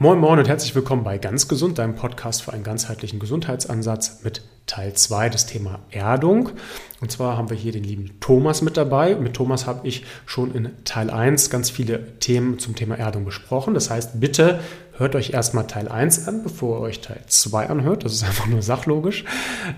Moin Moin und herzlich willkommen bei Ganz Gesund, deinem Podcast für einen ganzheitlichen Gesundheitsansatz mit Teil 2 des Thema Erdung. Und zwar haben wir hier den lieben Thomas mit dabei. Mit Thomas habe ich schon in Teil 1 ganz viele Themen zum Thema Erdung besprochen. Das heißt, bitte hört euch erstmal Teil 1 an, bevor ihr euch Teil 2 anhört. Das ist einfach nur sachlogisch.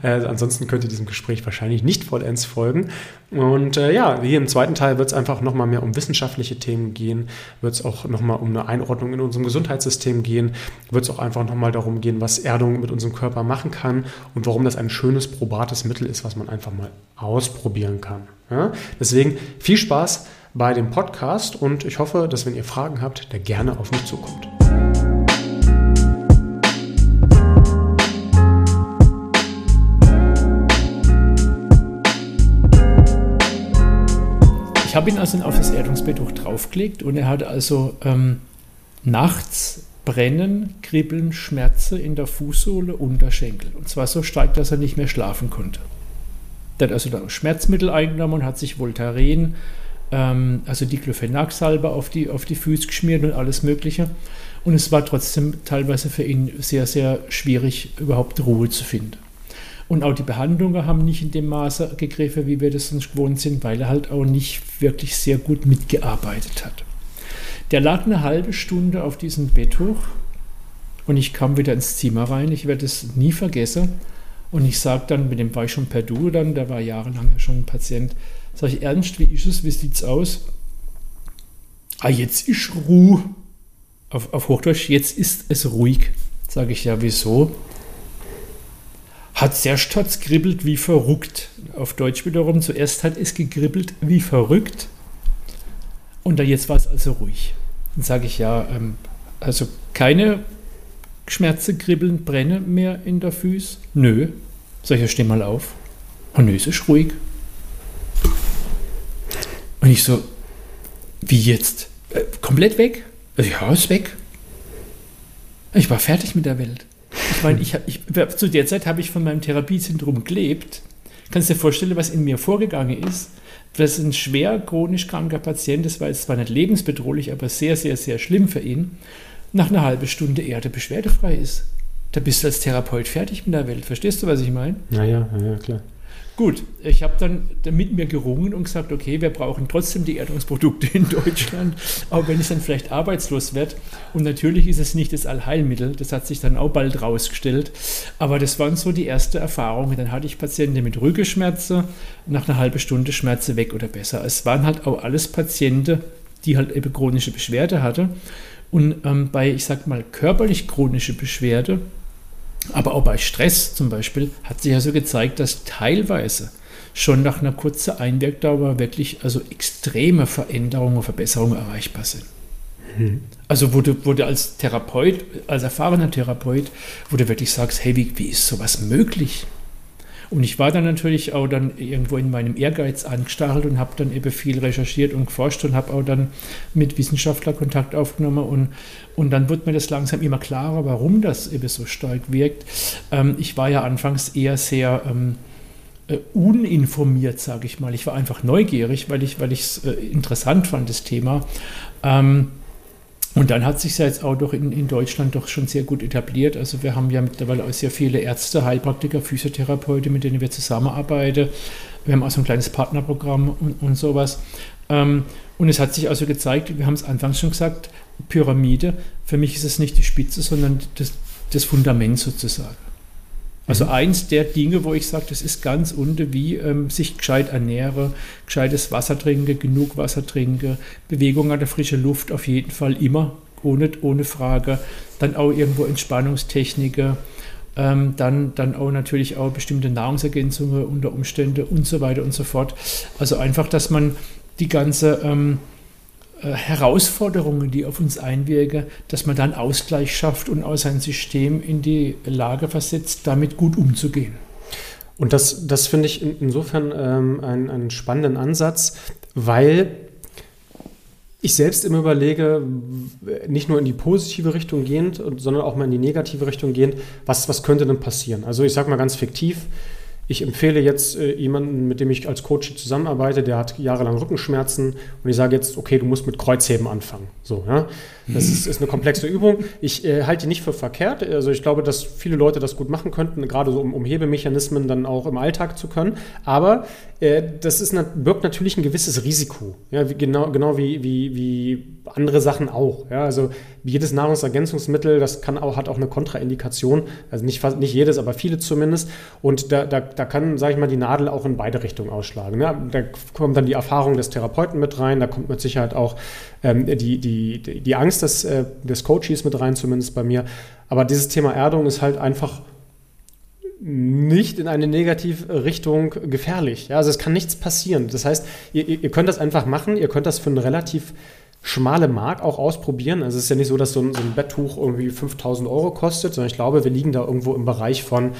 Äh, ansonsten könnt ihr diesem Gespräch wahrscheinlich nicht vollends folgen. Und äh, ja, hier im zweiten Teil wird es einfach nochmal mehr um wissenschaftliche Themen gehen, wird es auch nochmal um eine Einordnung in unserem Gesundheitssystem gehen, wird es auch einfach nochmal darum gehen, was Erdung mit unserem Körper machen kann und warum das ein schönes, probates Mittel ist, was man einfach mal ausprobieren kann. Ja? Deswegen viel Spaß bei dem Podcast und ich hoffe, dass wenn ihr Fragen habt, der gerne auf mich zukommt. Ich habe ihn also auf das Erdungsbett auch draufgelegt und er hatte also ähm, nachts Brennen, Kribbeln, Schmerzen in der Fußsohle, Unterschenkel. Und zwar so stark, dass er nicht mehr schlafen konnte. Der hat also dann Schmerzmittel eingenommen und hat sich Voltaren, ähm, also Diclofenac-Salbe auf die, auf die Füße geschmiert und alles Mögliche. Und es war trotzdem teilweise für ihn sehr, sehr schwierig, überhaupt Ruhe zu finden. Und auch die Behandlungen haben nicht in dem Maße gegriffen, wie wir das sonst gewohnt sind, weil er halt auch nicht wirklich sehr gut mitgearbeitet hat. Der lag eine halbe Stunde auf diesem Bett hoch und ich kam wieder ins Zimmer rein. Ich werde es nie vergessen. Und ich sage dann, mit dem war ich schon per Du dann, der war jahrelang ja schon ein Patient, sage ich, Ernst, wie ist es, wie sieht es aus? Ah, jetzt ist Ruhe. Auf, auf Hochdeutsch, jetzt ist es ruhig. Sage ich, ja, wieso? Hat zuerst hat kribbelt wie verrückt. Auf Deutsch wiederum, zuerst hat es gekribbelt wie verrückt. Und dann jetzt war es also ruhig. Dann sage ich ja, ähm, also keine Schmerzen, Kribbeln, Brennen mehr in der Füße? Nö. Sag ich, ja, steh mal auf. Und nö, es ist ruhig. Und ich so, wie jetzt? Äh, komplett weg? Ja, ist weg. Ich war fertig mit der Welt. Ich meine, ich, ich, zu der Zeit habe ich von meinem Therapiezentrum gelebt. Kannst du dir vorstellen, was in mir vorgegangen ist? Das ist ein schwer chronisch kranker Patient, das war jetzt zwar nicht lebensbedrohlich, aber sehr, sehr, sehr schlimm für ihn, nach einer halben Stunde Erde beschwerdefrei ist. Da bist du als Therapeut fertig mit der Welt. Verstehst du, was ich meine? Naja, ja, klar. Gut, ich habe dann mit mir gerungen und gesagt, okay, wir brauchen trotzdem die Erdungsprodukte in Deutschland, auch wenn ich dann vielleicht arbeitslos werde. Und natürlich ist es nicht das Allheilmittel, das hat sich dann auch bald rausgestellt. Aber das waren so die ersten Erfahrungen. Dann hatte ich Patienten mit Rückenschmerzen, nach einer halben Stunde Schmerzen weg oder besser. Es waren halt auch alles Patienten, die halt eben chronische Beschwerde hatten. Und ähm, bei, ich sag mal, körperlich chronische Beschwerde aber auch bei Stress zum Beispiel hat sich also gezeigt, dass teilweise schon nach einer kurzen Einwirkdauer wirklich also extreme Veränderungen und Verbesserungen erreichbar sind. Mhm. Also wo du, wo du als Therapeut, als erfahrener Therapeut, wo du wirklich sagst, hey, wie, wie ist sowas möglich? Und ich war dann natürlich auch dann irgendwo in meinem Ehrgeiz angestachelt und habe dann eben viel recherchiert und geforscht und habe auch dann mit Wissenschaftlern Kontakt aufgenommen und, und dann wird mir das langsam immer klarer, warum das eben so stark wirkt. Ähm, ich war ja anfangs eher sehr ähm, äh, uninformiert, sage ich mal. Ich war einfach neugierig, weil ich es weil äh, interessant fand, das Thema. Ähm, und dann hat sich ja jetzt auch doch in, in, Deutschland doch schon sehr gut etabliert. Also wir haben ja mittlerweile auch sehr viele Ärzte, Heilpraktiker, Physiotherapeuten, mit denen wir zusammenarbeiten. Wir haben auch so ein kleines Partnerprogramm und, und sowas. Ähm, und es hat sich also gezeigt, wir haben es anfangs schon gesagt, Pyramide, für mich ist es nicht die Spitze, sondern das, das Fundament sozusagen. Also eins der Dinge, wo ich sage, das ist ganz unten, wie ähm, sich gescheit ernähre, gescheites Wasser trinke, genug Wasser trinke, Bewegung an der frischen Luft auf jeden Fall immer, ohne, ohne Frage. Dann auch irgendwo Entspannungstechniken, ähm, dann, dann auch natürlich auch bestimmte Nahrungsergänzungen unter Umständen und so weiter und so fort. Also einfach, dass man die ganze ähm, äh, Herausforderungen, die auf uns einwirken, dass man dann Ausgleich schafft und auch sein System in die Lage versetzt, damit gut umzugehen. Und das, das finde ich insofern ähm, einen, einen spannenden Ansatz, weil ich selbst immer überlege, nicht nur in die positive Richtung gehend, sondern auch mal in die negative Richtung gehend, was, was könnte denn passieren? Also ich sage mal ganz fiktiv, ich empfehle jetzt äh, jemanden, mit dem ich als Coach zusammenarbeite, der hat jahrelang Rückenschmerzen und ich sage jetzt, okay, du musst mit Kreuzheben anfangen. So, ja. Das ist, ist eine komplexe Übung. Ich äh, halte die nicht für verkehrt. Also ich glaube, dass viele Leute das gut machen könnten, gerade so um, um Hebemechanismen dann auch im Alltag zu können. Aber äh, das ist, birgt natürlich ein gewisses Risiko. Ja, wie, genau, genau wie, wie, wie andere Sachen auch. Ja, also jedes Nahrungsergänzungsmittel, das kann auch, hat auch eine Kontraindikation. Also nicht, nicht jedes, aber viele zumindest. Und da, da, da kann, sage ich mal, die Nadel auch in beide Richtungen ausschlagen. Ja, da kommt dann die Erfahrung des Therapeuten mit rein, da kommt mit Sicherheit auch ähm, die, die, die Angst des, äh, des Coaches mit rein, zumindest bei mir. Aber dieses Thema Erdung ist halt einfach nicht in eine negative Richtung gefährlich. Ja, also es kann nichts passieren. Das heißt, ihr, ihr könnt das einfach machen, ihr könnt das für eine relativ schmale Mark auch ausprobieren. Also es ist ja nicht so, dass so ein, so ein Betttuch irgendwie 5000 Euro kostet, sondern ich glaube, wir liegen da irgendwo im Bereich von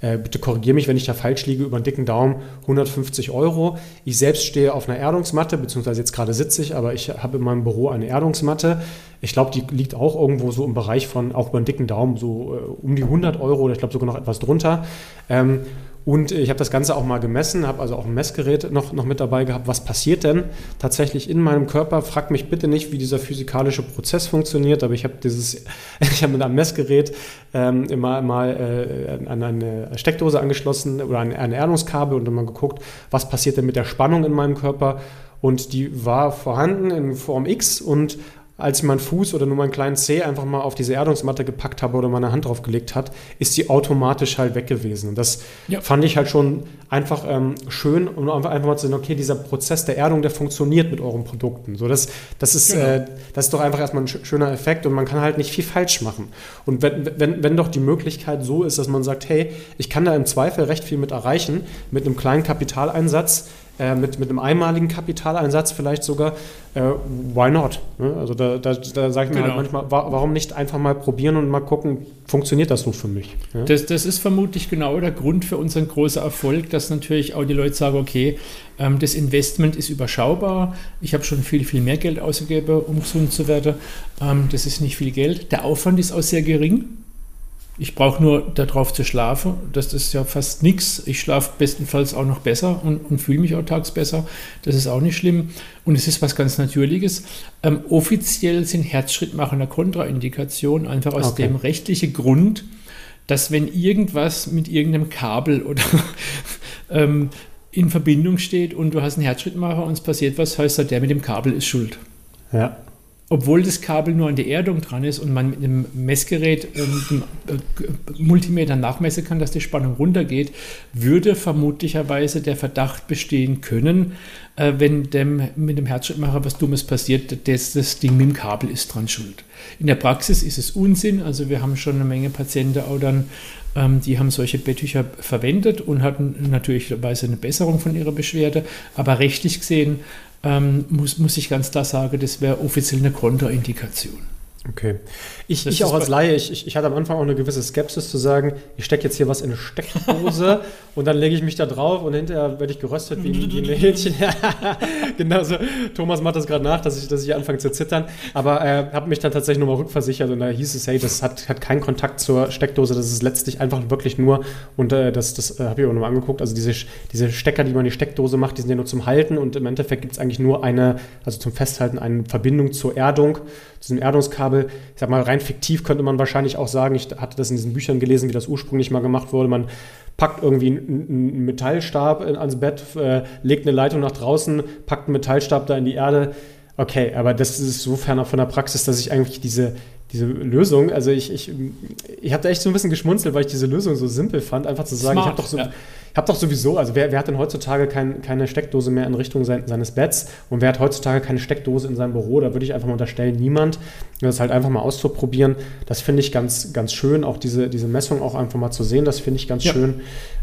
bitte korrigiere mich, wenn ich da falsch liege, über einen dicken Daumen 150 Euro. Ich selbst stehe auf einer Erdungsmatte, beziehungsweise jetzt gerade sitze ich, aber ich habe in meinem Büro eine Erdungsmatte. Ich glaube, die liegt auch irgendwo so im Bereich von, auch über einen dicken Daumen, so äh, um die 100 Euro oder ich glaube sogar noch etwas drunter. Ähm, und ich habe das Ganze auch mal gemessen, habe also auch ein Messgerät noch, noch mit dabei gehabt. Was passiert denn tatsächlich in meinem Körper? Frag mich bitte nicht, wie dieser physikalische Prozess funktioniert, aber ich habe dieses, ich habe mit einem Messgerät ähm, immer mal äh, an eine Steckdose angeschlossen oder an ein Erdungskabel und dann mal geguckt, was passiert denn mit der Spannung in meinem Körper. Und die war vorhanden in Form X und als ich meinen Fuß oder nur meinen kleinen Zeh einfach mal auf diese Erdungsmatte gepackt habe oder meine Hand drauf gelegt hat, ist die automatisch halt weg gewesen. Und das ja. fand ich halt schon einfach ähm, schön, um einfach, einfach mal zu sehen, okay, dieser Prozess der Erdung, der funktioniert mit euren Produkten. So, das, das, ist, genau. äh, das ist doch einfach erstmal ein schöner Effekt und man kann halt nicht viel falsch machen. Und wenn, wenn, wenn doch die Möglichkeit so ist, dass man sagt, hey, ich kann da im Zweifel recht viel mit erreichen, mit einem kleinen Kapitaleinsatz, äh, mit, mit einem einmaligen Kapitaleinsatz vielleicht sogar, äh, why not? Ne? Also da, da, da sage ich mir halt genau. halt manchmal, wa warum nicht einfach mal probieren und mal gucken, funktioniert das so für mich? Ja? Das, das ist vermutlich genau der Grund für unseren großen Erfolg, dass natürlich auch die Leute sagen, okay, ähm, das Investment ist überschaubar, ich habe schon viel, viel mehr Geld ausgegeben, um gesund zu werden, ähm, das ist nicht viel Geld, der Aufwand ist auch sehr gering, ich brauche nur darauf zu schlafen. Das ist ja fast nichts. Ich schlafe bestenfalls auch noch besser und, und fühle mich auch tags besser. Das ist auch nicht schlimm. Und es ist was ganz Natürliches. Ähm, offiziell sind Herzschrittmacher eine Kontraindikation, einfach aus okay. dem rechtlichen Grund, dass wenn irgendwas mit irgendeinem Kabel oder ähm, in Verbindung steht und du hast einen Herzschrittmacher und es passiert was, heißt das, der mit dem Kabel ist schuld. Ja obwohl das Kabel nur an der Erdung dran ist und man mit einem Messgerät, ähm, äh, Multimeter nachmessen kann, dass die Spannung runtergeht, würde vermutlicherweise der Verdacht bestehen können, äh, wenn dem, mit dem Herzschrittmacher was Dummes passiert, dass das Ding mit dem Kabel ist dran schuld. In der Praxis ist es Unsinn, also wir haben schon eine Menge Patienten auch dann, ähm, die haben solche Betttücher verwendet und hatten natürlicherweise eine Besserung von ihrer Beschwerde, aber rechtlich gesehen ähm, muss, muss ich ganz klar sagen, das wäre offiziell eine Kontraindikation. Okay. Ich, ich auch als Laie, ich, ich hatte am Anfang auch eine gewisse Skepsis zu sagen, ich stecke jetzt hier was in eine Steckdose und dann lege ich mich da drauf und hinterher werde ich geröstet wie, wie ein Hähnchen. genau so. Thomas macht das gerade nach, dass ich, dass ich anfange zu zittern. Aber äh, habe mich dann tatsächlich nochmal rückversichert und da hieß es, hey, das hat, hat keinen Kontakt zur Steckdose, das ist letztlich einfach wirklich nur, und äh, das, das äh, habe ich auch nochmal angeguckt, also diese, diese Stecker, die man in die Steckdose macht, die sind ja nur zum Halten und im Endeffekt gibt es eigentlich nur eine, also zum Festhalten, eine Verbindung zur Erdung, diesem Erdungskabel. Ich sag mal, rein fiktiv könnte man wahrscheinlich auch sagen, ich hatte das in diesen Büchern gelesen, wie das ursprünglich mal gemacht wurde. Man packt irgendwie einen Metallstab ans Bett, äh, legt eine Leitung nach draußen, packt einen Metallstab da in die Erde. Okay, aber das ist so ferner von der Praxis, dass ich eigentlich diese, diese Lösung, also ich, ich, ich habe da echt so ein bisschen geschmunzelt, weil ich diese Lösung so simpel fand, einfach zu sagen, Smart, ich habe doch so, ja habe doch sowieso, also wer, wer hat denn heutzutage kein, keine Steckdose mehr in Richtung sein, seines Betts und wer hat heutzutage keine Steckdose in seinem Büro? Da würde ich einfach mal unterstellen, niemand. Das halt einfach mal auszuprobieren, das finde ich ganz, ganz schön, auch diese, diese Messung auch einfach mal zu sehen, das finde ich ganz ja. schön.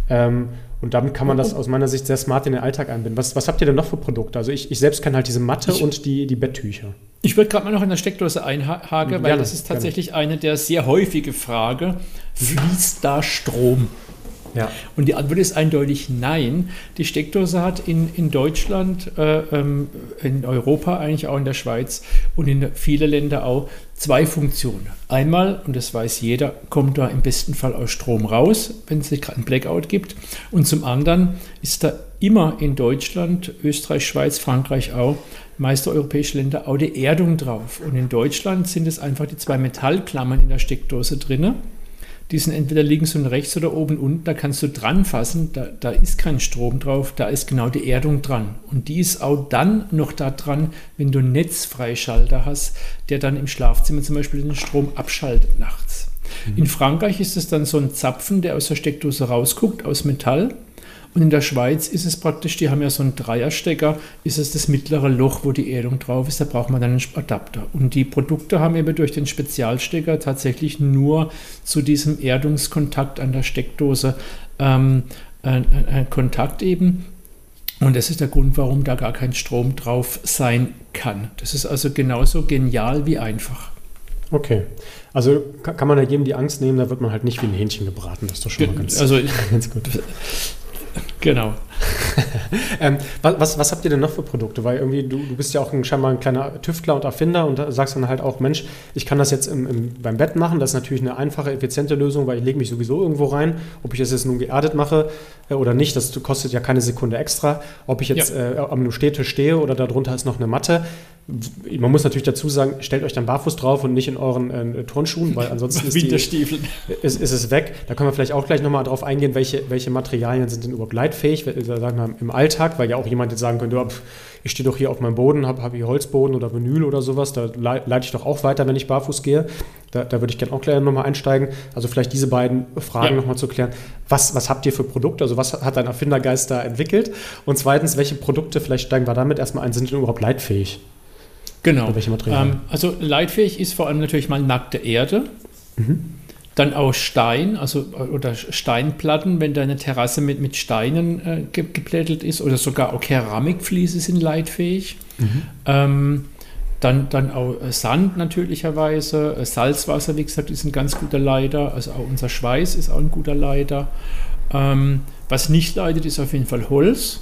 Ähm, und damit kann man das aus meiner Sicht sehr smart in den Alltag einbinden. Was, was habt ihr denn noch für Produkte? Also ich, ich selbst kenne halt diese Matte ich, und die, die Betttücher. Ich würde gerade mal noch in der Steckdose einhaken, weil das ist tatsächlich gerne. eine der sehr häufige Fragen. Fließt da Strom? Ja. Und die Antwort ist eindeutig nein. Die Steckdose hat in, in Deutschland, äh, ähm, in Europa eigentlich auch in der Schweiz und in vielen Ländern auch zwei Funktionen. Einmal, und das weiß jeder, kommt da im besten Fall aus Strom raus, wenn es gerade einen Blackout gibt. Und zum anderen ist da immer in Deutschland, Österreich, Schweiz, Frankreich auch, meiste europäische Länder auch die Erdung drauf. Und in Deutschland sind es einfach die zwei Metallklammern in der Steckdose drin. Die sind entweder links und rechts oder oben und unten. Da kannst du dran fassen. Da, da ist kein Strom drauf. Da ist genau die Erdung dran. Und die ist auch dann noch da dran, wenn du einen Netzfreischalter hast, der dann im Schlafzimmer zum Beispiel den Strom abschaltet nachts. Mhm. In Frankreich ist es dann so ein Zapfen, der aus der Steckdose rausguckt, aus Metall. Und in der Schweiz ist es praktisch, die haben ja so einen Dreierstecker, ist es das mittlere Loch, wo die Erdung drauf ist, da braucht man dann einen Adapter. Und die Produkte haben eben durch den Spezialstecker tatsächlich nur zu diesem Erdungskontakt an der Steckdose ähm, einen Kontakt eben. Und das ist der Grund, warum da gar kein Strom drauf sein kann. Das ist also genauso genial wie einfach. Okay. Also kann man da jedem die Angst nehmen, da wird man halt nicht wie ein Hähnchen gebraten. Das ist doch schon mal ganz, also, ganz gut. Genau. ähm, was, was, habt ihr denn noch für Produkte? Weil irgendwie, du, du bist ja auch ein, scheinbar ein kleiner Tüftler und Erfinder und sagst dann halt auch, Mensch, ich kann das jetzt im, im, beim Bett machen. Das ist natürlich eine einfache, effiziente Lösung, weil ich lege mich sowieso irgendwo rein. Ob ich das jetzt nun geerdet mache äh, oder nicht, das kostet ja keine Sekunde extra. Ob ich jetzt ja. äh, am Stehtisch stehe oder darunter ist noch eine Matte, man muss natürlich dazu sagen, stellt euch dann barfuß drauf und nicht in euren äh, Turnschuhen, weil ansonsten ist, die, ist, ist, es weg. Da können wir vielleicht auch gleich nochmal drauf eingehen, welche, welche Materialien sind denn überhaupt leitfähig, sagen wir, im Alltag, weil ja auch jemand jetzt sagen könnte, oh, ich stehe doch hier auf meinem Boden, habe hab hier Holzboden oder Vinyl oder sowas, da leite ich doch auch weiter, wenn ich barfuß gehe. Da, da würde ich gerne auch gleich nochmal einsteigen. Also vielleicht diese beiden Fragen ja. nochmal zu klären. Was, was habt ihr für Produkte? Also was hat dein Erfindergeist da entwickelt? Und zweitens, welche Produkte, vielleicht steigen wir damit erstmal ein, sind denn überhaupt leitfähig? Genau. Ähm, also leitfähig ist vor allem natürlich mal nackte Erde. Mhm. Dann auch Stein, also oder Steinplatten, wenn deine Terrasse mit, mit Steinen äh, geplättelt ist oder sogar auch Keramikfliese sind leitfähig. Mhm. Ähm, dann, dann auch äh, Sand natürlicherweise, äh, Salzwasser, wie gesagt, ist ein ganz guter Leiter. Also auch unser Schweiß ist auch ein guter Leiter. Ähm, was nicht leidet, ist auf jeden Fall Holz.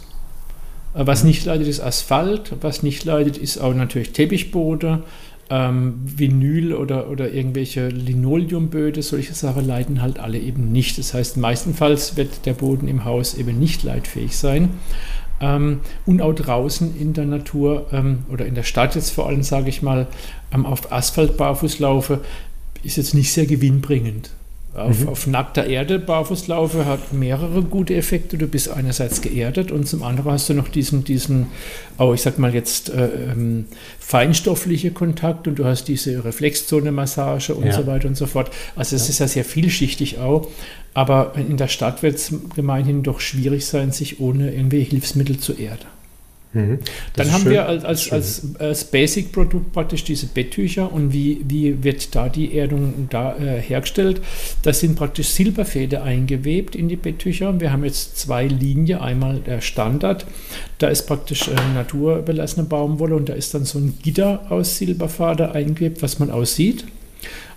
Äh, was nicht leidet, ist Asphalt. Was nicht leidet, ist auch natürlich Teppichboden. Ähm, Vinyl oder, oder irgendwelche Linoleumböde, solche Sachen leiden halt alle eben nicht. Das heißt, meistenfalls wird der Boden im Haus eben nicht leitfähig sein. Ähm, und auch draußen in der Natur ähm, oder in der Stadt jetzt vor allem, sage ich mal, ähm, auf Asphalt barfuß laufe, ist jetzt nicht sehr gewinnbringend. Auf, mhm. auf, nackter Erde barfuß laufe hat mehrere gute Effekte. Du bist einerseits geerdet und zum anderen hast du noch diesen, diesen auch ich sag mal jetzt äh, ähm, feinstoffliche Kontakt und du hast diese Reflexzone-Massage und ja. so weiter und so fort. Also es ja. ist ja sehr vielschichtig auch. Aber in der Stadt wird es gemeinhin doch schwierig sein, sich ohne irgendwelche Hilfsmittel zu erden. Mhm. Dann haben schön. wir als, als, als, als Basic-Produkt praktisch diese Betttücher und wie, wie wird da die Erdung da, äh, hergestellt? Da sind praktisch Silberfäden eingewebt in die Betttücher. Wir haben jetzt zwei Linien, einmal der Standard, da ist praktisch äh, naturbelassene Baumwolle und da ist dann so ein Gitter aus Silberfader eingewebt, was man aussieht.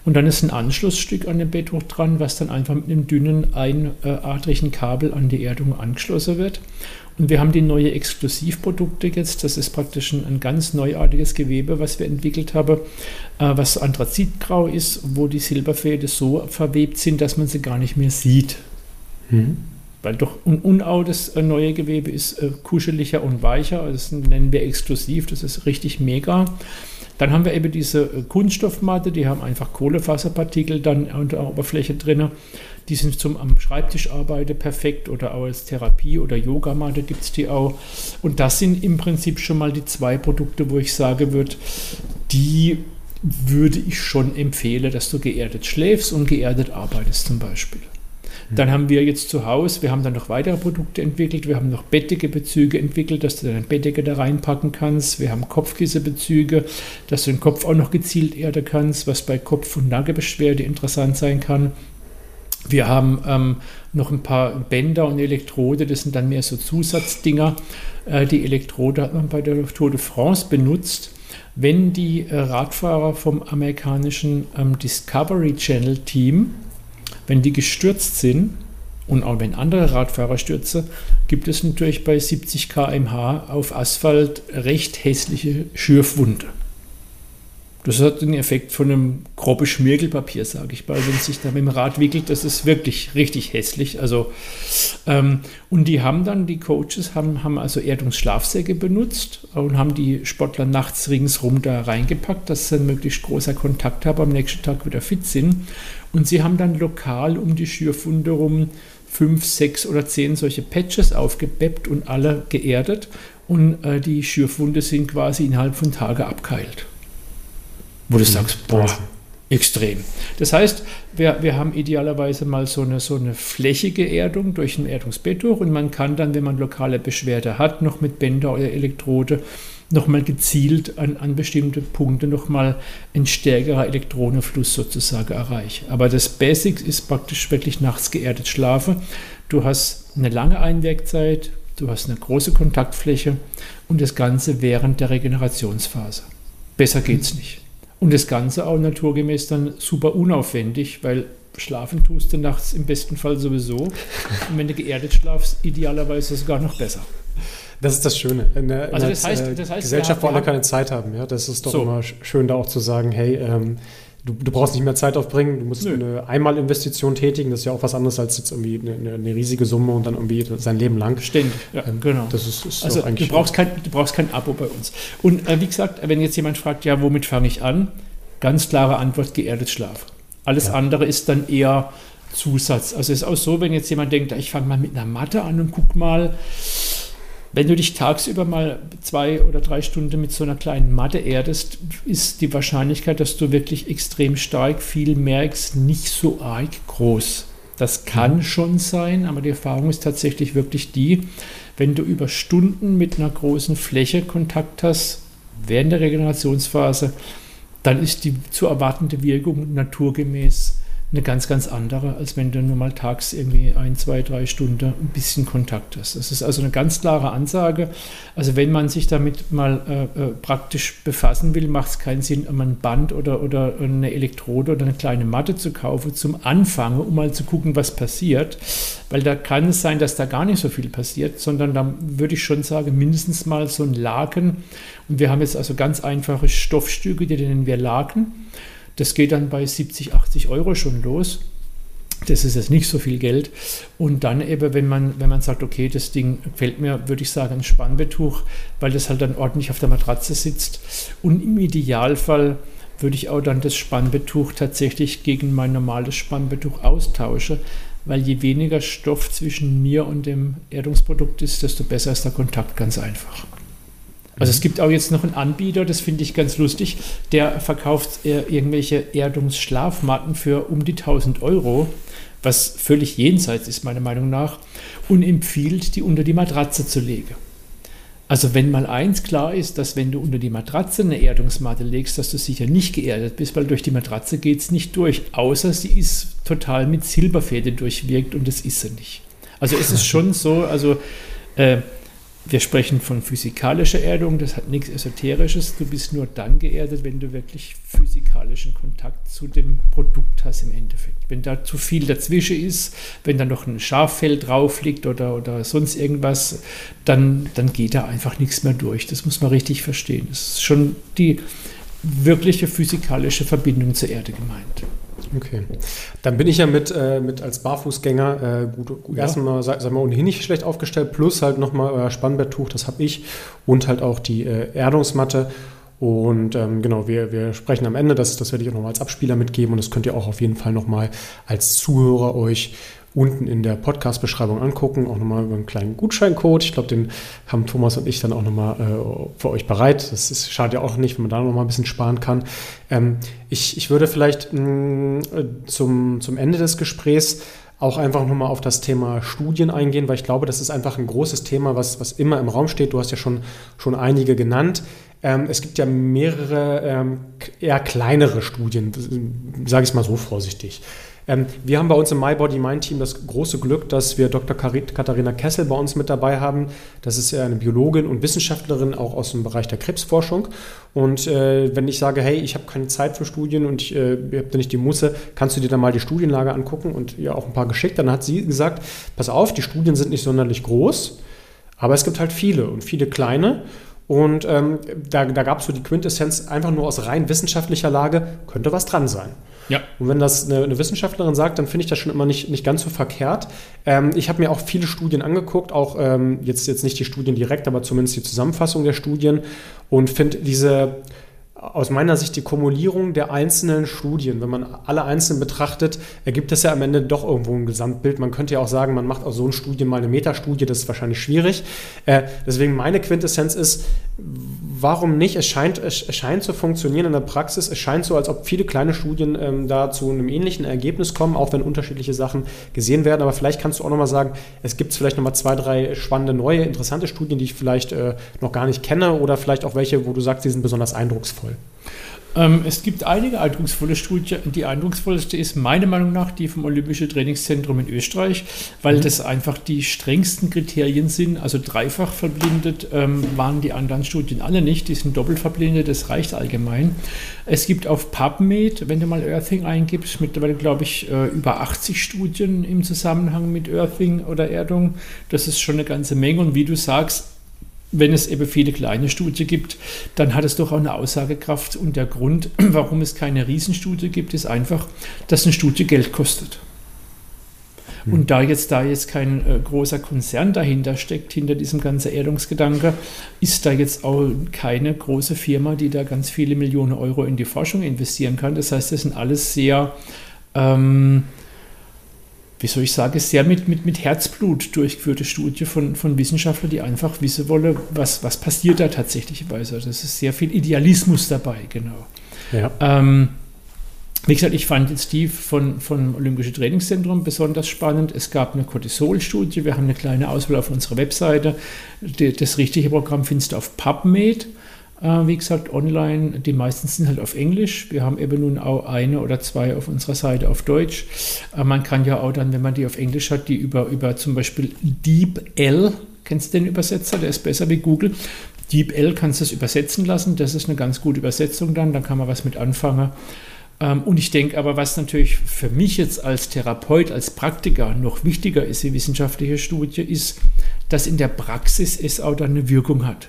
Und dann ist ein Anschlussstück an dem Betttuch dran, was dann einfach mit einem dünnen, einadrigen Kabel an die Erdung angeschlossen wird. Und wir haben die neue Exklusivprodukte jetzt. Das ist praktisch ein, ein ganz neuartiges Gewebe, was wir entwickelt haben, äh, was anthrazitgrau ist, wo die Silberfäden so verwebt sind, dass man sie gar nicht mehr sieht. Mhm. Weil doch un Unau das äh, neue Gewebe ist äh, kuscheliger und weicher. Das nennen wir exklusiv. Das ist richtig mega. Dann haben wir eben diese äh, Kunststoffmatte, die haben einfach Kohlefaserpartikel dann an der Oberfläche drin. Die sind zum am Schreibtisch arbeiten perfekt oder auch als Therapie oder Yogamatte gibt es die auch. Und das sind im Prinzip schon mal die zwei Produkte, wo ich sage würde, die würde ich schon empfehlen, dass du geerdet schläfst und geerdet arbeitest zum Beispiel. Dann haben wir jetzt zu Hause, wir haben dann noch weitere Produkte entwickelt. Wir haben noch Bettdecke-Bezüge entwickelt, dass du deine Bettdecke da reinpacken kannst. Wir haben Kopfkissebezüge, dass du den Kopf auch noch gezielt erden kannst, was bei Kopf- und Nagelbeschwerde interessant sein kann. Wir haben ähm, noch ein paar Bänder und Elektrode, das sind dann mehr so Zusatzdinger. Äh, die Elektrode hat man bei der Tour de France benutzt. Wenn die äh, Radfahrer vom amerikanischen ähm, Discovery Channel Team wenn die gestürzt sind Und auch wenn andere Radfahrer stürzen, gibt es natürlich bei 70 km/h auf Asphalt recht hässliche Schürfwunde. Das hat den Effekt von einem groben Schmirgelpapier, sage ich mal, wenn es sich da mit dem Rad wickelt. Das ist wirklich richtig hässlich. Also, ähm, und die haben dann, die Coaches haben, haben also Erdungsschlafsäcke benutzt und haben die Sportler nachts ringsrum da reingepackt, dass sie ein möglichst großer Kontakt haben, am nächsten Tag wieder fit sind. Und sie haben dann lokal um die Schürfwunde rum fünf, sechs oder zehn solche Patches aufgebeppt und alle geerdet. Und äh, die Schürfwunde sind quasi innerhalb von Tagen abgeheilt wo du mhm. sagst, boah, extrem. Das heißt, wir, wir haben idealerweise mal so eine, so eine flächige Erdung durch ein Erdungsbetttuch und man kann dann, wenn man lokale Beschwerde hat, noch mit Bänder oder Elektrode nochmal gezielt an, an bestimmte Punkte nochmal ein stärkerer Elektronenfluss sozusagen erreichen. Aber das Basics ist praktisch wirklich nachts geerdet schlafen. Du hast eine lange Einwirkzeit, du hast eine große Kontaktfläche und das Ganze während der Regenerationsphase. Besser geht's nicht. Und das Ganze auch naturgemäß dann super unaufwendig, weil schlafen tust du nachts im besten Fall sowieso. Und wenn du geerdet schlafst, idealerweise sogar noch besser. Das ist das Schöne. In der, also das heißt, das heißt, Gesellschaft, wo alle keine Zeit haben. Ja, das ist doch so. immer schön, da auch zu sagen, hey, ähm, du, du, brauchst nicht mehr Zeit aufbringen, du musst Nö. eine Einmalinvestition tätigen. Das ist ja auch was anderes als jetzt irgendwie eine, eine riesige Summe und dann irgendwie sein Leben lang. Ständig, ja, ähm, genau. Das ist, ist also du brauchst, kein, du brauchst kein Abo bei uns. Und äh, wie gesagt, wenn jetzt jemand fragt, ja, womit fange ich an? Ganz klare Antwort, geerdet Schlaf. Alles ja. andere ist dann eher Zusatz. Also es ist auch so, wenn jetzt jemand denkt, ich fange mal mit einer Matte an und guck mal, wenn du dich tagsüber mal zwei oder drei Stunden mit so einer kleinen Matte erdest, ist die Wahrscheinlichkeit, dass du wirklich extrem stark viel merkst, nicht so arg groß. Das kann schon sein, aber die Erfahrung ist tatsächlich wirklich die, wenn du über Stunden mit einer großen Fläche Kontakt hast, während der Regenerationsphase, dann ist die zu erwartende Wirkung naturgemäß eine ganz, ganz andere, als wenn du nur mal tags irgendwie ein, zwei, drei Stunden ein bisschen Kontakt hast. Das ist also eine ganz klare Ansage. Also wenn man sich damit mal äh, äh praktisch befassen will, macht es keinen Sinn, um ein Band oder, oder eine Elektrode oder eine kleine Matte zu kaufen zum Anfangen, um mal zu gucken, was passiert. Weil da kann es sein, dass da gar nicht so viel passiert, sondern da würde ich schon sagen, mindestens mal so ein Laken. Und wir haben jetzt also ganz einfache Stoffstücke, die nennen wir Laken. Das geht dann bei 70, 80 Euro schon los. Das ist jetzt nicht so viel Geld. Und dann eben, wenn man, wenn man sagt, okay, das Ding gefällt mir, würde ich sagen, ein Spannbetuch, weil das halt dann ordentlich auf der Matratze sitzt. Und im Idealfall würde ich auch dann das Spannbetuch tatsächlich gegen mein normales Spannbetuch austauschen, weil je weniger Stoff zwischen mir und dem Erdungsprodukt ist, desto besser ist der Kontakt ganz einfach. Also es gibt auch jetzt noch einen Anbieter, das finde ich ganz lustig, der verkauft äh, irgendwelche Erdungsschlafmatten für um die 1000 Euro, was völlig jenseits ist meiner Meinung nach, und empfiehlt, die unter die Matratze zu legen. Also wenn mal eins klar ist, dass wenn du unter die Matratze eine Erdungsmatte legst, dass du sicher nicht geerdet bist, weil durch die Matratze geht es nicht durch, außer sie ist total mit Silberfäden durchwirkt und das ist sie nicht. Also es ist schon so, also äh, wir sprechen von physikalischer Erdung, das hat nichts Esoterisches. Du bist nur dann geerdet, wenn du wirklich physikalischen Kontakt zu dem Produkt hast im Endeffekt. Wenn da zu viel dazwischen ist, wenn da noch ein Schaffell drauf liegt oder, oder sonst irgendwas, dann, dann geht da einfach nichts mehr durch. Das muss man richtig verstehen. Das ist schon die wirkliche physikalische Verbindung zur Erde gemeint. Okay. Dann bin ich ja mit, äh, mit als Barfußgänger äh, gut, gut ja. erstmal, sag, sag mal, ohnehin nicht schlecht aufgestellt, plus halt nochmal euer Spannbetttuch, das habe ich, und halt auch die äh, Erdungsmatte. Und ähm, genau, wir, wir sprechen am Ende, das, das werde ich auch nochmal als Abspieler mitgeben und das könnt ihr auch auf jeden Fall nochmal als Zuhörer euch unten in der Podcast-Beschreibung angucken, auch nochmal über einen kleinen Gutscheincode. Ich glaube, den haben Thomas und ich dann auch nochmal äh, für euch bereit. Das ist, schadet ja auch nicht, wenn man da nochmal ein bisschen sparen kann. Ähm, ich, ich würde vielleicht mh, mm, zum, zum Ende des Gesprächs auch einfach nochmal auf das Thema Studien eingehen, weil ich glaube, das ist einfach ein großes Thema, was, was immer im Raum steht. Du hast ja schon, schon einige genannt. Ähm, es gibt ja mehrere ähm, eher kleinere Studien, sage ich es mal so vorsichtig. Ähm, wir haben bei uns im My Body Mind Team das große Glück, dass wir Dr. Katharina Kessel bei uns mit dabei haben. Das ist eine Biologin und Wissenschaftlerin auch aus dem Bereich der Krebsforschung. Und äh, wenn ich sage, hey, ich habe keine Zeit für Studien und ich äh, habe da nicht die Musse, kannst du dir dann mal die Studienlage angucken und ihr auch ein paar geschickt. Dann hat sie gesagt, pass auf, die Studien sind nicht sonderlich groß, aber es gibt halt viele und viele kleine. Und ähm, da, da gab es so die Quintessenz einfach nur aus rein wissenschaftlicher Lage, könnte was dran sein. Ja. Und wenn das eine, eine Wissenschaftlerin sagt, dann finde ich das schon immer nicht, nicht ganz so verkehrt. Ähm, ich habe mir auch viele Studien angeguckt, auch ähm, jetzt, jetzt nicht die Studien direkt, aber zumindest die Zusammenfassung der Studien und finde diese aus meiner Sicht die Kumulierung der einzelnen Studien. Wenn man alle einzelnen betrachtet, ergibt das ja am Ende doch irgendwo ein Gesamtbild. Man könnte ja auch sagen, man macht aus so einer Studie mal eine Metastudie, das ist wahrscheinlich schwierig. Äh, deswegen meine Quintessenz ist, warum nicht? Es scheint, es scheint zu funktionieren in der Praxis. Es scheint so, als ob viele kleine Studien ähm, da zu einem ähnlichen Ergebnis kommen, auch wenn unterschiedliche Sachen gesehen werden. Aber vielleicht kannst du auch nochmal sagen, es gibt vielleicht nochmal zwei, drei spannende, neue, interessante Studien, die ich vielleicht äh, noch gar nicht kenne oder vielleicht auch welche, wo du sagst, die sind besonders eindrucksvoll. Ähm, es gibt einige eindrucksvolle Studien. Die eindrucksvollste ist meiner Meinung nach die vom Olympischen Trainingszentrum in Österreich, weil mhm. das einfach die strengsten Kriterien sind. Also dreifach verblindet ähm, waren die anderen Studien alle nicht. Die sind doppelt verblindet, das reicht allgemein. Es gibt auf PubMed, wenn du mal Earthing eingibst, mittlerweile glaube ich äh, über 80 Studien im Zusammenhang mit Earthing oder Erdung. Das ist schon eine ganze Menge. Und wie du sagst, wenn es eben viele kleine Studien gibt, dann hat es doch auch eine Aussagekraft. Und der Grund, warum es keine Riesenstudie gibt, ist einfach, dass eine Studie Geld kostet. Hm. Und da jetzt da jetzt kein äh, großer Konzern dahinter steckt, hinter diesem ganzen Erdungsgedanke, ist da jetzt auch keine große Firma, die da ganz viele Millionen Euro in die Forschung investieren kann. Das heißt, das sind alles sehr ähm, wie soll ich sagen, sehr mit, mit, mit Herzblut durchgeführte Studie von, von Wissenschaftlern, die einfach wissen wollen, was, was passiert da tatsächlich. Also das ist sehr viel Idealismus dabei, genau. Ja. Ähm, wie gesagt, ich fand jetzt die von, von Olympischen Trainingszentrum besonders spannend. Es gab eine Cortisol-Studie, wir haben eine kleine Auswahl auf unserer Webseite. Das richtige Programm findest du auf PubMed. Äh, wie gesagt, online. Die meisten sind halt auf Englisch. Wir haben eben nun auch eine oder zwei auf unserer Seite auf Deutsch. Äh, man kann ja auch dann, wenn man die auf Englisch hat, die über, über zum Beispiel DeepL, kennst du den Übersetzer? Der ist besser wie Google. DeepL kannst du es übersetzen lassen. Das ist eine ganz gute Übersetzung dann. Da kann man was mit anfangen. Ähm, und ich denke aber, was natürlich für mich jetzt als Therapeut, als Praktiker noch wichtiger ist, die wissenschaftliche Studie, ist, dass in der Praxis es auch dann eine Wirkung hat.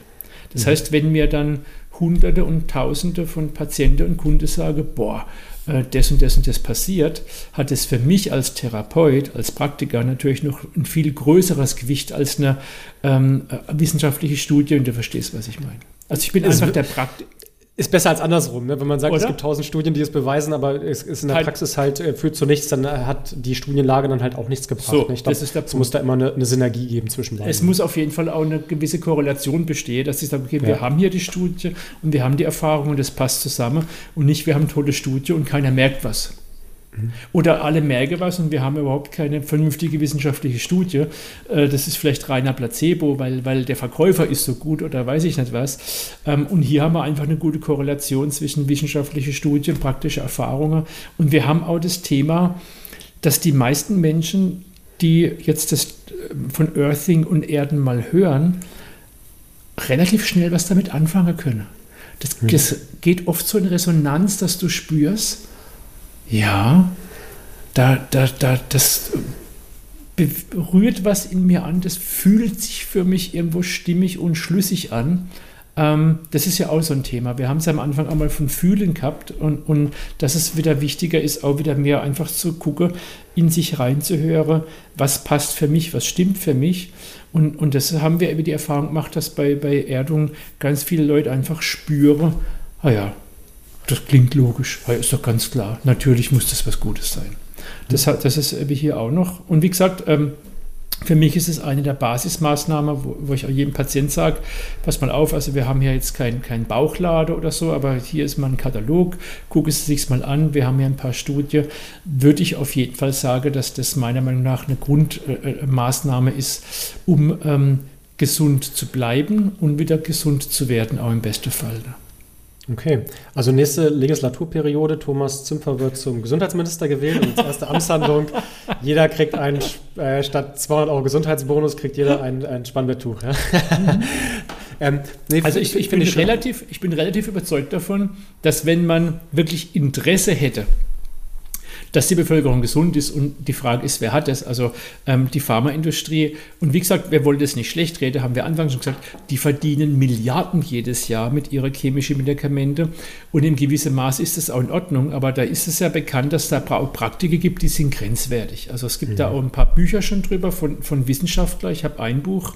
Das mhm. heißt, wenn mir dann Hunderte und Tausende von Patienten und Kunden sagen, boah, äh, das und das und das passiert, hat es für mich als Therapeut, als Praktiker natürlich noch ein viel größeres Gewicht als eine ähm, äh, wissenschaftliche Studie, und du verstehst, was ich meine. Also ich bin es einfach der Praktiker. Ist besser als andersrum, ne? wenn man sagt, Oder? es gibt tausend Studien, die es beweisen, aber es ist in der halt. Praxis halt äh, führt zu nichts, dann hat die Studienlage dann halt auch nichts gebracht. So, ne? ich glaub, das ist der Es muss da immer eine, eine, Synergie geben zwischen beiden. Es muss auf jeden Fall auch eine gewisse Korrelation bestehen, dass ich sage, okay, ja. wir haben hier die Studie und wir haben die Erfahrung und das passt zusammen und nicht, wir haben eine tolle Studie und keiner merkt was. Oder alle merken was und wir haben überhaupt keine vernünftige wissenschaftliche Studie. Äh, das ist vielleicht reiner Placebo, weil, weil der Verkäufer ist so gut oder weiß ich nicht was. Ähm, und hier haben wir einfach eine gute Korrelation zwischen wissenschaftlicher Studie und praktischer Erfahrungen. Und wir haben auch das Thema, dass die meisten Menschen, die jetzt das äh, von Earthing und Erden mal hören, relativ schnell was damit anfangen können. Das, das geht oft so in Resonanz, dass du spürst, ja, da, da, da, das berührt was in mir an, das fühlt sich für mich irgendwo stimmig und schlüssig an. Ähm, das ist ja auch so ein Thema. Wir haben es am Anfang einmal von Fühlen gehabt und, und dass es wieder wichtiger ist, auch wieder mehr einfach zu gucken, in sich reinzuhören, was passt für mich, was stimmt für mich. Und, und das haben wir über die Erfahrung gemacht, dass bei, bei Erdung ganz viele Leute einfach spüren, ah ja, das klingt logisch, weil ist doch ganz klar. Natürlich muss das was Gutes sein. Das, das ist hier auch noch. Und wie gesagt, ähm, für mich ist es eine der Basismaßnahmen, wo, wo ich auch jedem Patient sage, pass mal auf, also wir haben hier jetzt keinen kein Bauchlade oder so, aber hier ist mal ein Katalog, gucke es sich mal an, wir haben hier ein paar Studien, würde ich auf jeden Fall sagen, dass das meiner Meinung nach eine Grundmaßnahme ist, um ähm, gesund zu bleiben und wieder gesund zu werden, auch im besten Fall. Okay, also nächste Legislaturperiode, Thomas Zümpfer wird zum Gesundheitsminister gewählt und als erste Amtshandlung, jeder kriegt einen, äh, statt 200 Euro Gesundheitsbonus, kriegt jeder ein, ein Spannbetttuch. Ja? Mhm. ähm, nee, also ich, ich, bin ich relativ, ich bin relativ überzeugt davon, dass wenn man wirklich Interesse hätte, dass die Bevölkerung gesund ist und die Frage ist, wer hat das? Also ähm, die Pharmaindustrie und wie gesagt, wir wollen das nicht schlecht reden, haben wir anfangs schon gesagt, die verdienen Milliarden jedes Jahr mit ihrer chemischen Medikamente und in gewissem Maß ist das auch in Ordnung, aber da ist es ja bekannt, dass da auch Praktiken gibt, die sind grenzwertig. Also es gibt mhm. da auch ein paar Bücher schon drüber von, von Wissenschaftlern. Ich habe ein Buch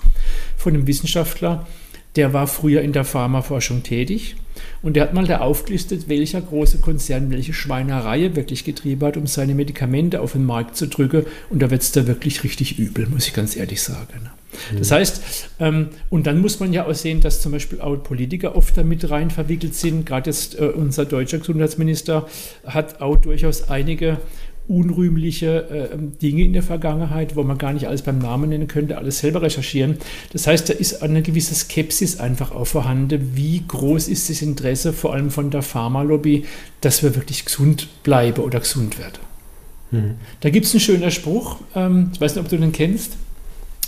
von einem Wissenschaftler, der war früher in der Pharmaforschung tätig und der hat mal da aufgelistet, welcher große Konzern welche Schweinerei wirklich getrieben hat, um seine Medikamente auf den Markt zu drücken. Und da wird es da wirklich richtig übel, muss ich ganz ehrlich sagen. Mhm. Das heißt, ähm, und dann muss man ja auch sehen, dass zum Beispiel auch Politiker oft damit rein verwickelt sind. Gerade jetzt äh, unser deutscher Gesundheitsminister hat auch durchaus einige unrühmliche äh, Dinge in der Vergangenheit, wo man gar nicht alles beim Namen nennen könnte, alles selber recherchieren. Das heißt, da ist eine gewisse Skepsis einfach auch vorhanden. Wie groß ist das Interesse, vor allem von der Pharmalobby, dass wir wirklich gesund bleiben oder gesund werden? Mhm. Da gibt es einen schönen Spruch, ähm, ich weiß nicht, ob du den kennst.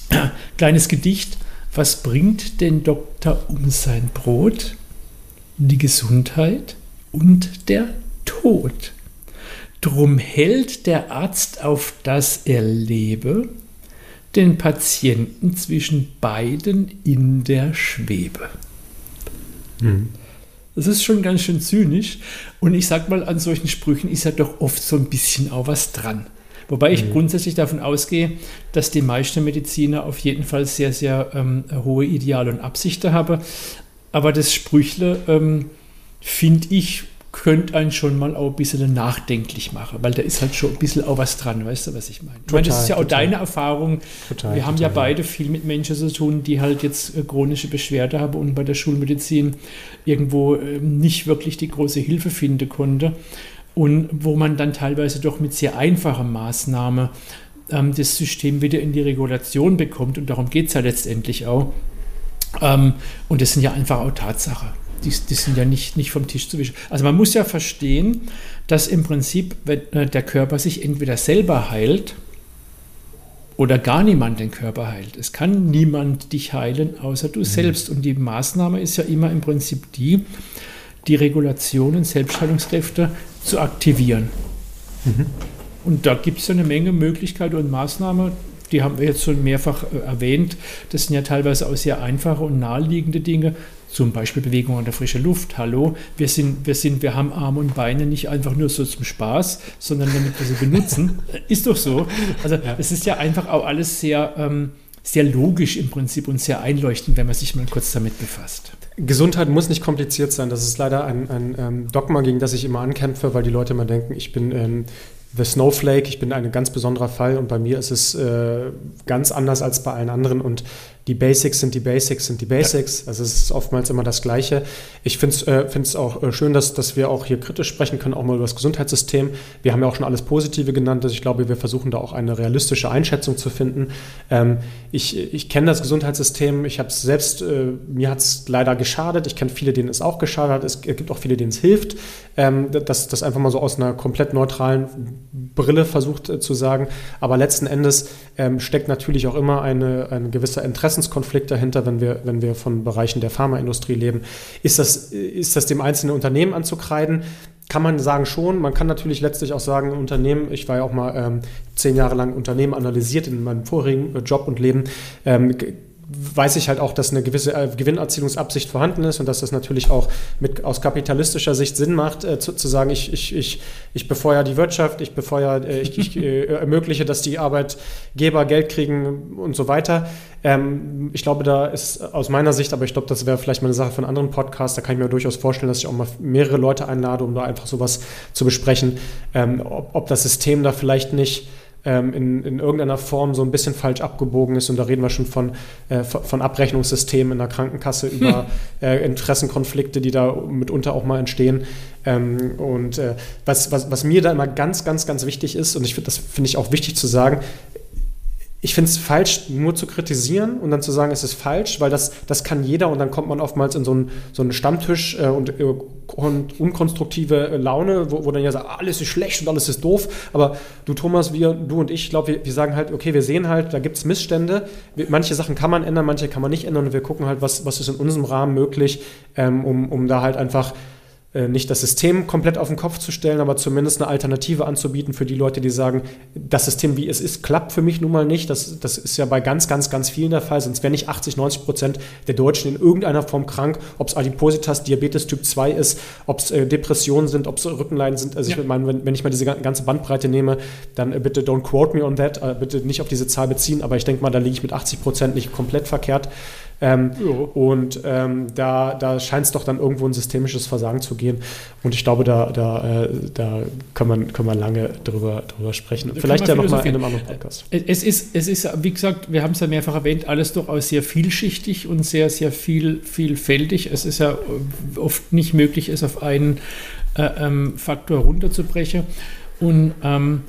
Kleines Gedicht. Was bringt den Doktor um sein Brot? Die Gesundheit und der Tod. Drum hält der Arzt auf das er lebe, den Patienten zwischen beiden in der Schwebe. Mhm. Das ist schon ganz schön zynisch. Und ich sag mal, an solchen Sprüchen ist ja doch oft so ein bisschen auch was dran. Wobei ich mhm. grundsätzlich davon ausgehe, dass die meisten Mediziner auf jeden Fall sehr, sehr ähm, hohe Ideale und Absichten haben. Aber das Sprüchle ähm, finde ich könnte einen schon mal auch ein bisschen nachdenklich machen, weil da ist halt schon ein bisschen auch was dran, weißt du, was ich meine? ich meine, das ist ja auch total. deine Erfahrung. Total, Wir haben total, ja beide viel mit Menschen zu tun, die halt jetzt äh, chronische Beschwerde haben und bei der Schulmedizin irgendwo ähm, nicht wirklich die große Hilfe finden konnte. Und wo man dann teilweise doch mit sehr einfachen Maßnahmen ähm, das System wieder in die Regulation bekommt. Und darum geht es ja letztendlich auch. Ähm, und das sind ja einfach auch Tatsachen die, die sind ja nicht, nicht vom Tisch zu wischen. Also man muss ja verstehen, dass im Prinzip, wenn äh, der Körper sich entweder selber heilt oder gar niemand den Körper heilt. Es kann niemand dich heilen, außer du mhm. selbst. Und die Maßnahme ist ja immer im Prinzip die, die Regulationen, Selbstheilungskräfte zu aktivieren. Mhm. Und da gibt es eine Menge Möglichkeiten und Maßnahmen, die haben wir jetzt schon mehrfach äh, erwähnt. Das sind ja teilweise auch sehr einfache und naheliegende Dinge. Zum Beispiel Bewegung an der frischen Luft. Hallo, wir sind, wir sind, wir haben Arme und Beine nicht einfach nur so zum Spaß, sondern damit wir sie benutzen. ist doch so. Also ja. es ist ja einfach auch alles sehr, ähm, sehr logisch im Prinzip und sehr einleuchtend, wenn man sich mal kurz damit befasst. Gesundheit muss nicht kompliziert sein. Das ist leider ein, ein ähm, Dogma, gegen das ich immer ankämpfe, weil die Leute immer denken, ich bin ähm, The Snowflake, ich bin ein ganz besonderer Fall und bei mir ist es äh, ganz anders als bei allen anderen und die Basics sind die Basics sind die Basics. Ja. Also es ist oftmals immer das Gleiche. Ich finde es äh, auch äh, schön, dass, dass wir auch hier kritisch sprechen können, auch mal über das Gesundheitssystem. Wir haben ja auch schon alles Positive genannt. Also ich glaube, wir versuchen da auch eine realistische Einschätzung zu finden. Ähm, ich ich kenne das Gesundheitssystem. Ich habe es selbst, äh, mir hat es leider geschadet. Ich kenne viele, denen es auch geschadet hat. Es gibt auch viele, denen es hilft. Ähm, das, das einfach mal so aus einer komplett neutralen Brille versucht äh, zu sagen. Aber letzten Endes ähm, steckt natürlich auch immer eine, ein gewisser Interessenskonflikt dahinter, wenn wir, wenn wir von Bereichen der Pharmaindustrie leben. Ist das, ist das dem einzelnen Unternehmen anzukreiden? Kann man sagen schon. Man kann natürlich letztlich auch sagen, Unternehmen, ich war ja auch mal ähm, zehn Jahre lang Unternehmen analysiert in meinem vorigen Job und Leben. Ähm, weiß ich halt auch, dass eine gewisse äh, Gewinnerzielungsabsicht vorhanden ist und dass das natürlich auch mit, aus kapitalistischer Sicht Sinn macht, äh, zu, zu, sagen, ich, ich, ich, ich befeuere die Wirtschaft, ich befeuere, äh, ich, ich äh, ermögliche, dass die Arbeitgeber Geld kriegen und so weiter. Ähm, ich glaube, da ist aus meiner Sicht, aber ich glaube, das wäre vielleicht mal eine Sache von anderen Podcasts, da kann ich mir durchaus vorstellen, dass ich auch mal mehrere Leute einlade, um da einfach sowas zu besprechen, ähm, ob, ob das System da vielleicht nicht ähm, in, in irgendeiner Form so ein bisschen falsch abgebogen ist. Und da reden wir schon von, äh, von Abrechnungssystemen in der Krankenkasse über äh, Interessenkonflikte, die da mitunter auch mal entstehen. Ähm, und äh, was, was, was mir da immer ganz, ganz, ganz wichtig ist, und ich finde, das finde ich auch wichtig zu sagen, ich finde es falsch, nur zu kritisieren und dann zu sagen, es ist falsch, weil das, das kann jeder und dann kommt man oftmals in so einen, so einen Stammtisch äh, und, äh, und, unkonstruktive Laune, wo, wo dann ja sagt, alles ist schlecht und alles ist doof. Aber du, Thomas, wir, du und ich, glaube, wir, wir sagen halt, okay, wir sehen halt, da gibt es Missstände. Wir, manche Sachen kann man ändern, manche kann man nicht ändern und wir gucken halt, was, was ist in unserem Rahmen möglich, ähm, um, um da halt einfach nicht das System komplett auf den Kopf zu stellen, aber zumindest eine Alternative anzubieten für die Leute, die sagen, das System, wie es ist, klappt für mich nun mal nicht. Das, das ist ja bei ganz, ganz, ganz vielen der Fall. Sonst wären nicht 80, 90 Prozent der Deutschen in irgendeiner Form krank, ob es Adipositas, Diabetes Typ 2 ist, ob es äh, Depressionen sind, ob es Rückenleiden sind. Also ja. ich meine, wenn, wenn, ich mal diese ganze Bandbreite nehme, dann äh, bitte don't quote me on that, äh, bitte nicht auf diese Zahl beziehen, aber ich denke mal, da liege ich mit 80 Prozent nicht komplett verkehrt. Ähm, und ähm, da, da scheint es doch dann irgendwo ein systemisches Versagen zu gehen. Und ich glaube, da, da, äh, da kann, man, kann man lange drüber, drüber sprechen. Da Vielleicht ja nochmal in einem anderen Podcast. Es ist, es ist, wie gesagt, wir haben es ja mehrfach erwähnt, alles durchaus sehr vielschichtig und sehr, sehr viel, vielfältig. Es ist ja oft nicht möglich, es auf einen äh, ähm, Faktor runterzubrechen. Und ähm,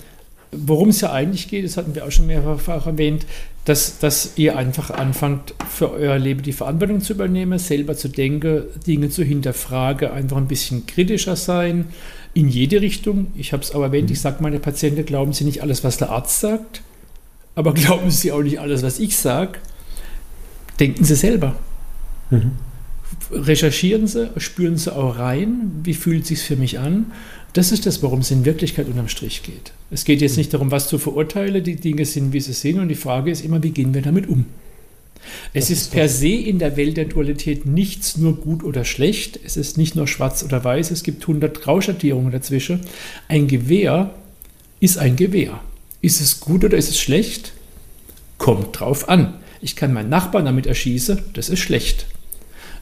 worum es ja eigentlich geht, das hatten wir auch schon mehrfach erwähnt, dass, dass ihr einfach anfangt, für euer Leben die Verantwortung zu übernehmen, selber zu denken, Dinge zu hinterfragen, einfach ein bisschen kritischer sein, in jede Richtung. Ich habe es aber erwähnt, ich sage meine Patienten, glauben Sie nicht alles, was der Arzt sagt, aber glauben Sie auch nicht alles, was ich sage. Denken Sie selber. Mhm. Recherchieren Sie, spüren Sie auch rein, wie fühlt es sich für mich an das ist das, worum es in Wirklichkeit unterm Strich geht. Es geht jetzt nicht darum, was zu verurteilen, die Dinge sind, wie sie sind, und die Frage ist immer, wie gehen wir damit um? Es ist, ist per se in der Welt der Dualität nichts nur gut oder schlecht. Es ist nicht nur schwarz oder weiß. Es gibt 100 Grauschattierungen dazwischen. Ein Gewehr ist ein Gewehr. Ist es gut oder ist es schlecht? Kommt drauf an. Ich kann meinen Nachbarn damit erschießen, das ist schlecht.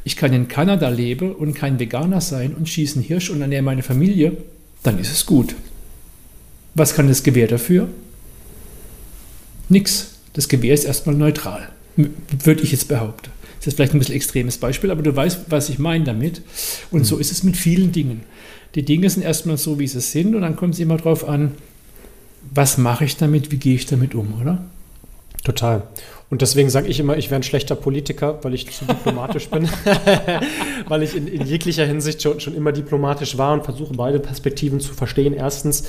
Ich kann in Kanada leben und kein Veganer sein und schießen Hirsch und ernähre meine Familie, dann ist es gut. Was kann das Gewehr dafür? Nix. Das Gewehr ist erstmal neutral, würde ich jetzt behaupten. Das ist vielleicht ein bisschen extremes Beispiel, aber du weißt, was ich meine damit. Und mhm. so ist es mit vielen Dingen. Die Dinge sind erstmal so, wie sie sind, und dann kommt es immer darauf an, was mache ich damit, wie gehe ich damit um, oder? Total. Und deswegen sage ich immer, ich wäre ein schlechter Politiker, weil ich zu diplomatisch bin. weil ich in, in jeglicher Hinsicht schon, schon immer diplomatisch war und versuche, beide Perspektiven zu verstehen. Erstens.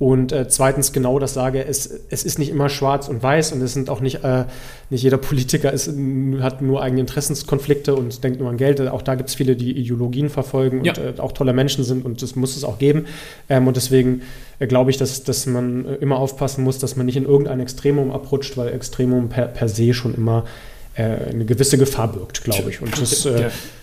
Und äh, zweitens genau das sage, es, es ist nicht immer schwarz und weiß und es sind auch nicht, äh, nicht jeder Politiker ist, hat nur eigene Interessenskonflikte und denkt nur an Geld. Auch da gibt es viele, die Ideologien verfolgen ja. und äh, auch tolle Menschen sind und das muss es auch geben. Ähm, und deswegen äh, glaube ich, dass, dass man äh, immer aufpassen muss, dass man nicht in irgendein Extremum abrutscht, weil Extremum per, per se schon immer äh, eine gewisse Gefahr birgt, glaube ich. Und das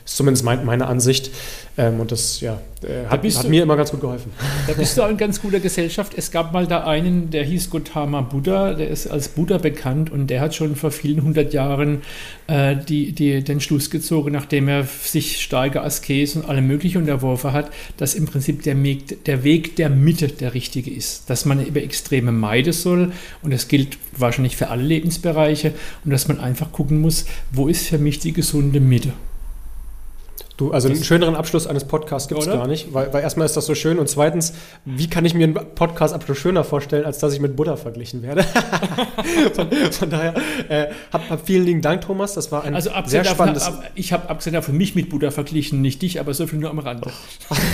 ist zumindest mein, meine Ansicht. Ähm, und das ja, äh, hat, hat du, mir immer ganz gut geholfen. Da bist du auch in ganz guter Gesellschaft. Es gab mal da einen, der hieß Gautama Buddha, der ist als Buddha bekannt und der hat schon vor vielen hundert Jahren äh, die, die, den Schluss gezogen, nachdem er sich starke Askese und alle möglichen unterworfen hat, dass im Prinzip der Weg, der Weg der Mitte der richtige ist. Dass man über Extreme meiden soll und das gilt wahrscheinlich für alle Lebensbereiche und dass man einfach gucken muss, wo ist für mich die gesunde Mitte. Du, also einen schöneren Abschluss eines Podcasts gibt es gar nicht, weil, weil, erstmal ist das so schön und zweitens, wie kann ich mir einen Podcast-Abschluss schöner vorstellen, als dass ich mit Buddha verglichen werde? von, von, daher, äh, hab, hab, vielen lieben Dank, Thomas. Das war ein also sehr spannendes. Davon, ich habe abgesehen davon mich mit Buddha verglichen, nicht dich, aber so viel nur am Rande.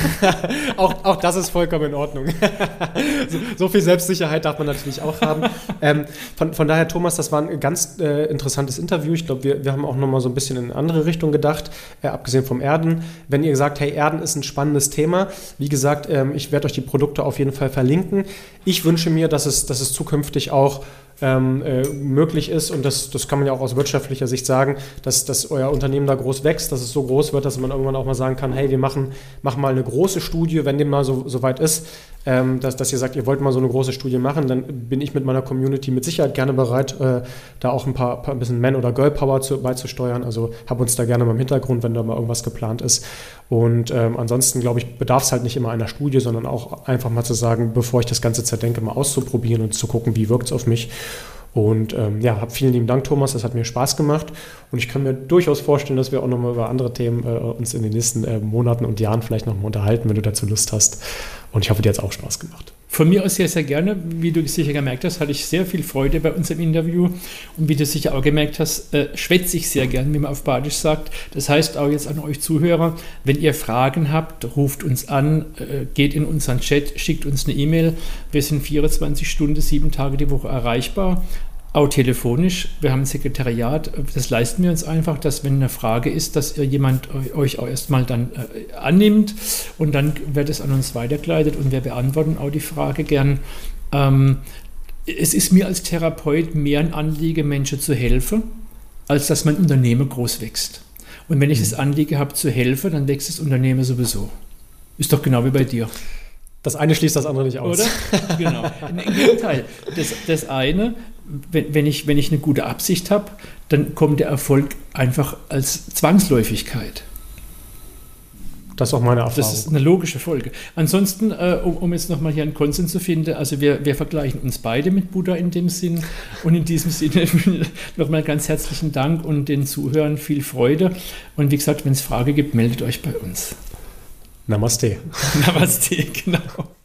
auch, auch das ist vollkommen in Ordnung. so, so, viel Selbstsicherheit darf man natürlich auch haben. Ähm, von, von daher, Thomas, das war ein ganz äh, interessantes Interview. Ich glaube, wir, wir haben auch noch mal so ein bisschen in eine andere Richtung gedacht, äh, abgesehen vom Erden. Erden. Wenn ihr sagt, hey, Erden ist ein spannendes Thema, wie gesagt, ähm, ich werde euch die Produkte auf jeden Fall verlinken. Ich wünsche mir, dass es, dass es zukünftig auch ähm, äh, möglich ist, und das, das kann man ja auch aus wirtschaftlicher Sicht sagen, dass, dass euer Unternehmen da groß wächst, dass es so groß wird, dass man irgendwann auch mal sagen kann, hey, wir machen, machen mal eine große Studie, wenn dem mal so, so weit ist, ähm, dass, dass ihr sagt, ihr wollt mal so eine große Studie machen, dann bin ich mit meiner Community mit Sicherheit gerne bereit, äh, da auch ein paar, paar ein bisschen Man- oder Girl-Power beizusteuern. Also hab uns da gerne mal im Hintergrund, wenn da mal irgendwas geplant ist. Und ähm, ansonsten, glaube ich, bedarf es halt nicht immer einer Studie, sondern auch einfach mal zu sagen, bevor ich das Ganze zerdenke, mal auszuprobieren und zu gucken, wie wirkt es auf mich. Und ähm, ja, hab vielen lieben Dank, Thomas. Das hat mir Spaß gemacht. Und ich kann mir durchaus vorstellen, dass wir auch nochmal über andere Themen äh, uns in den nächsten äh, Monaten und Jahren vielleicht nochmal unterhalten, wenn du dazu Lust hast. Und ich hoffe, dir hat es auch Spaß gemacht. Von mir aus sehr, sehr gerne. Wie du sicher gemerkt hast, hatte ich sehr viel Freude bei unserem Interview. Und wie du sicher auch gemerkt hast, äh, schwätze ich sehr gern, wie man auf Badisch sagt. Das heißt auch jetzt an euch Zuhörer, wenn ihr Fragen habt, ruft uns an, äh, geht in unseren Chat, schickt uns eine E-Mail. Wir sind 24 Stunden, sieben Tage die Woche erreichbar auch telefonisch. Wir haben ein Sekretariat, das leisten wir uns einfach, dass wenn eine Frage ist, dass jemand euch auch erstmal dann äh, annimmt und dann wird es an uns weitergeleitet und wir beantworten auch die Frage gern. Ähm, es ist mir als Therapeut mehr ein Anliegen, Menschen zu helfen, als dass mein Unternehmen groß wächst. Und wenn ich mhm. das Anliegen habe zu helfen, dann wächst das Unternehmen sowieso. Ist doch genau wie bei dir. Das eine schließt das andere nicht aus. Oder? Genau. Im Gegenteil. Das, das eine, wenn, wenn, ich, wenn ich eine gute Absicht habe, dann kommt der Erfolg einfach als Zwangsläufigkeit. Das ist auch meine Erfahrung. Das ist eine logische Folge. Ansonsten, äh, um, um, jetzt nochmal hier einen Konsens zu finden, also wir, wir vergleichen uns beide mit Buddha in dem Sinn. Und in diesem Sinne nochmal ganz herzlichen Dank und den Zuhörern viel Freude. Und wie gesagt, wenn es Frage gibt, meldet euch bei uns. Namaste. Namaste, genau.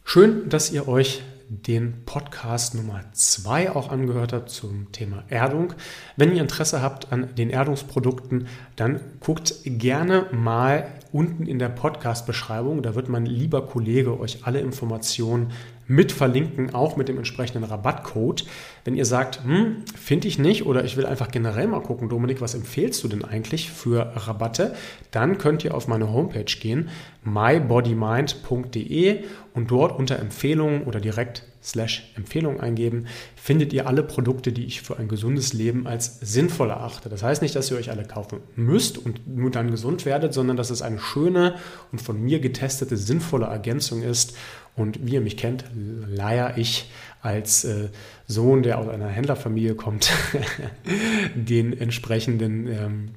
Schön, dass ihr euch den Podcast Nummer 2 auch angehört habt zum Thema Erdung. Wenn ihr Interesse habt an den Erdungsprodukten, dann guckt gerne mal unten in der Podcast-Beschreibung. Da wird mein lieber Kollege euch alle Informationen mit verlinken, auch mit dem entsprechenden Rabattcode. Wenn ihr sagt, hm, finde ich nicht oder ich will einfach generell mal gucken, Dominik, was empfehlst du denn eigentlich für Rabatte? Dann könnt ihr auf meine Homepage gehen, mybodymind.de und dort unter Empfehlungen oder direkt slash Empfehlung eingeben, findet ihr alle Produkte, die ich für ein gesundes Leben als sinnvoll erachte. Das heißt nicht, dass ihr euch alle kaufen müsst und nur dann gesund werdet, sondern dass es eine schöne und von mir getestete, sinnvolle Ergänzung ist. Und wie ihr mich kennt, leier ich als äh, Sohn, der aus einer Händlerfamilie kommt, den entsprechenden ähm,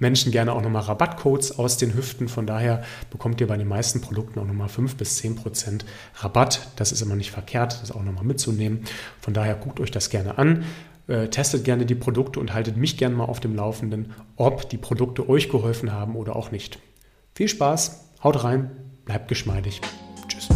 Menschen gerne auch nochmal Rabattcodes aus den Hüften. Von daher bekommt ihr bei den meisten Produkten auch nochmal 5 bis 10 Prozent Rabatt. Das ist immer nicht verkehrt, das auch nochmal mitzunehmen. Von daher guckt euch das gerne an. Äh, testet gerne die Produkte und haltet mich gerne mal auf dem Laufenden, ob die Produkte euch geholfen haben oder auch nicht. Viel Spaß, haut rein, bleibt geschmeidig. Tschüss.